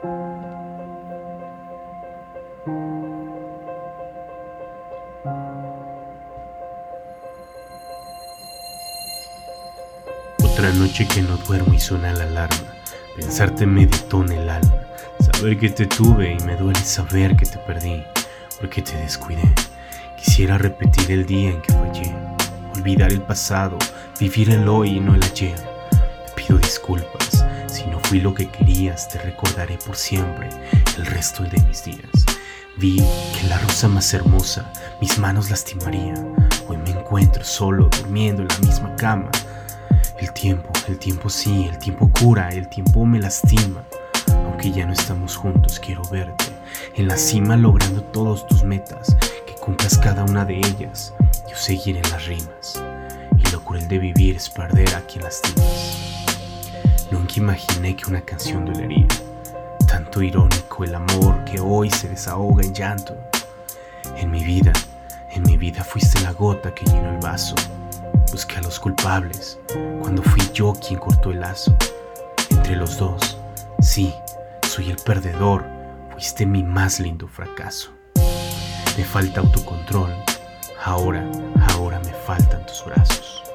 Otra noche que no duermo y suena la alarma. Pensarte me detona el alma. Saber que te tuve y me duele saber que te perdí. Porque te descuidé. Quisiera repetir el día en que fallé. Olvidar el pasado, vivir el hoy y no el ayer. Te pido disculpas. Fui lo que querías, te recordaré por siempre el resto de mis días. Vi que la rosa más hermosa mis manos lastimaría. Hoy me encuentro solo, durmiendo en la misma cama. El tiempo, el tiempo sí, el tiempo cura, el tiempo me lastima. Aunque ya no estamos juntos, quiero verte en la cima logrando todas tus metas, que cumplas cada una de ellas. Yo seguiré las rimas. Y lo cruel de vivir es perder a quien lastimas. Nunca imaginé que una canción dolería. Tanto irónico el amor que hoy se desahoga en llanto. En mi vida, en mi vida fuiste la gota que llenó el vaso. Busqué a los culpables cuando fui yo quien cortó el lazo. Entre los dos, sí, soy el perdedor, fuiste mi más lindo fracaso. Me falta autocontrol, ahora, ahora me faltan tus brazos.